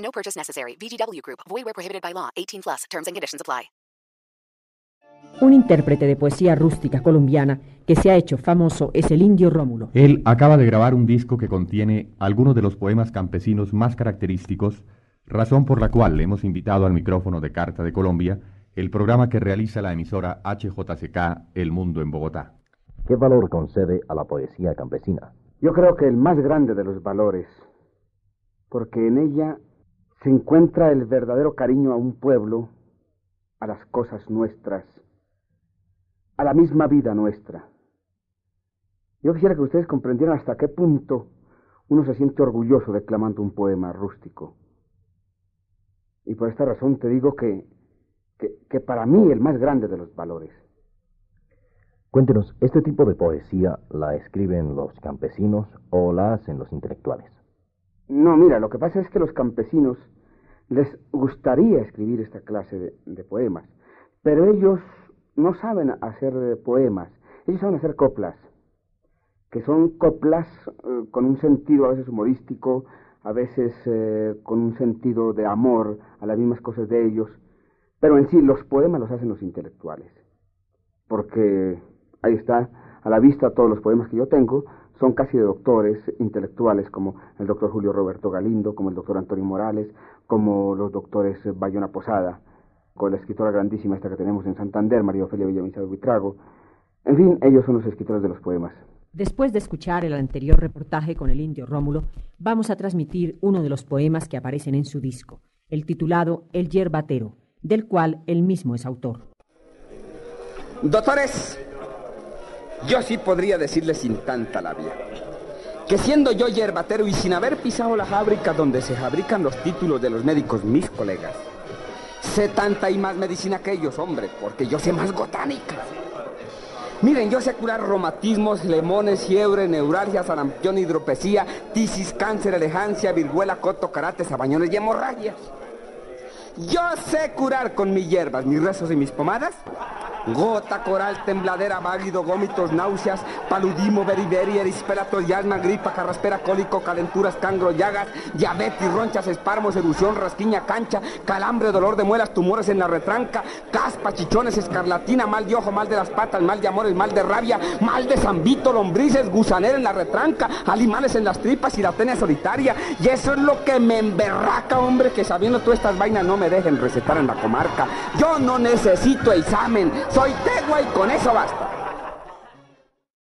No purchase necessary. VGW Group. Void where prohibited by law. 18 plus. Terms and conditions apply. Un intérprete de poesía rústica colombiana que se ha hecho famoso es el indio Rómulo. Él acaba de grabar un disco que contiene algunos de los poemas campesinos más característicos, razón por la cual le hemos invitado al micrófono de Carta de Colombia, el programa que realiza la emisora HJCK El Mundo en Bogotá. ¿Qué valor concede a la poesía campesina? Yo creo que el más grande de los valores, porque en ella se encuentra el verdadero cariño a un pueblo, a las cosas nuestras, a la misma vida nuestra. Yo quisiera que ustedes comprendieran hasta qué punto uno se siente orgulloso declamando un poema rústico. Y por esta razón te digo que, que, que para mí el más grande de los valores. Cuéntenos, ¿este tipo de poesía la escriben los campesinos o la hacen los intelectuales? No, mira, lo que pasa es que los campesinos les gustaría escribir esta clase de, de poemas, pero ellos no saben hacer poemas, ellos saben hacer coplas, que son coplas eh, con un sentido a veces humorístico, a veces eh, con un sentido de amor a las mismas cosas de ellos, pero en sí los poemas los hacen los intelectuales, porque ahí está a la vista todos los poemas que yo tengo, son casi de doctores intelectuales como el doctor Julio Roberto Galindo, como el doctor Antonio Morales, como los doctores Bayona Posada, con la escritora grandísima esta que tenemos en Santander, María Ofelia Villamizar Buitrago. En fin, ellos son los escritores de los poemas. Después de escuchar el anterior reportaje con el indio Rómulo, vamos a transmitir uno de los poemas que aparecen en su disco, el titulado El Yerbatero, del cual él mismo es autor. Doctores, yo sí podría decirles sin tanta labia que siendo yo yerbatero y sin haber pisado la fábrica donde se fabrican los títulos de los médicos, mis colegas, sé tanta y más medicina que ellos, hombre, porque yo sé más botánica. Miren, yo sé curar romatismos, lemones, fiebre, neuralgia, sarampión, hidropesía, tisis, cáncer, elegancia, viruela, coto, karate, sabañones y hemorragias. Yo sé curar con mis hierbas, mis rezos y mis pomadas Gota, coral, tembladera, válido, gómitos, náuseas, paludismo, beriberi, erisperato, yasma, gripa, carraspera, cólico, calenturas, cangro, llagas, diabetes, ronchas, espármos, erupción, rasquiña, cancha, calambre, dolor de muelas, tumores en la retranca, caspa, chichones, escarlatina, mal de ojo, mal de las patas, mal de amores, mal de rabia, mal de zambito, lombrices, gusanera en la retranca, animales en las tripas y la tenia solitaria. Y eso es lo que me emberraca, hombre, que sabiendo todas estas vainas no me dejen recetar en la comarca. Yo no necesito examen, soy tegua y con eso basta.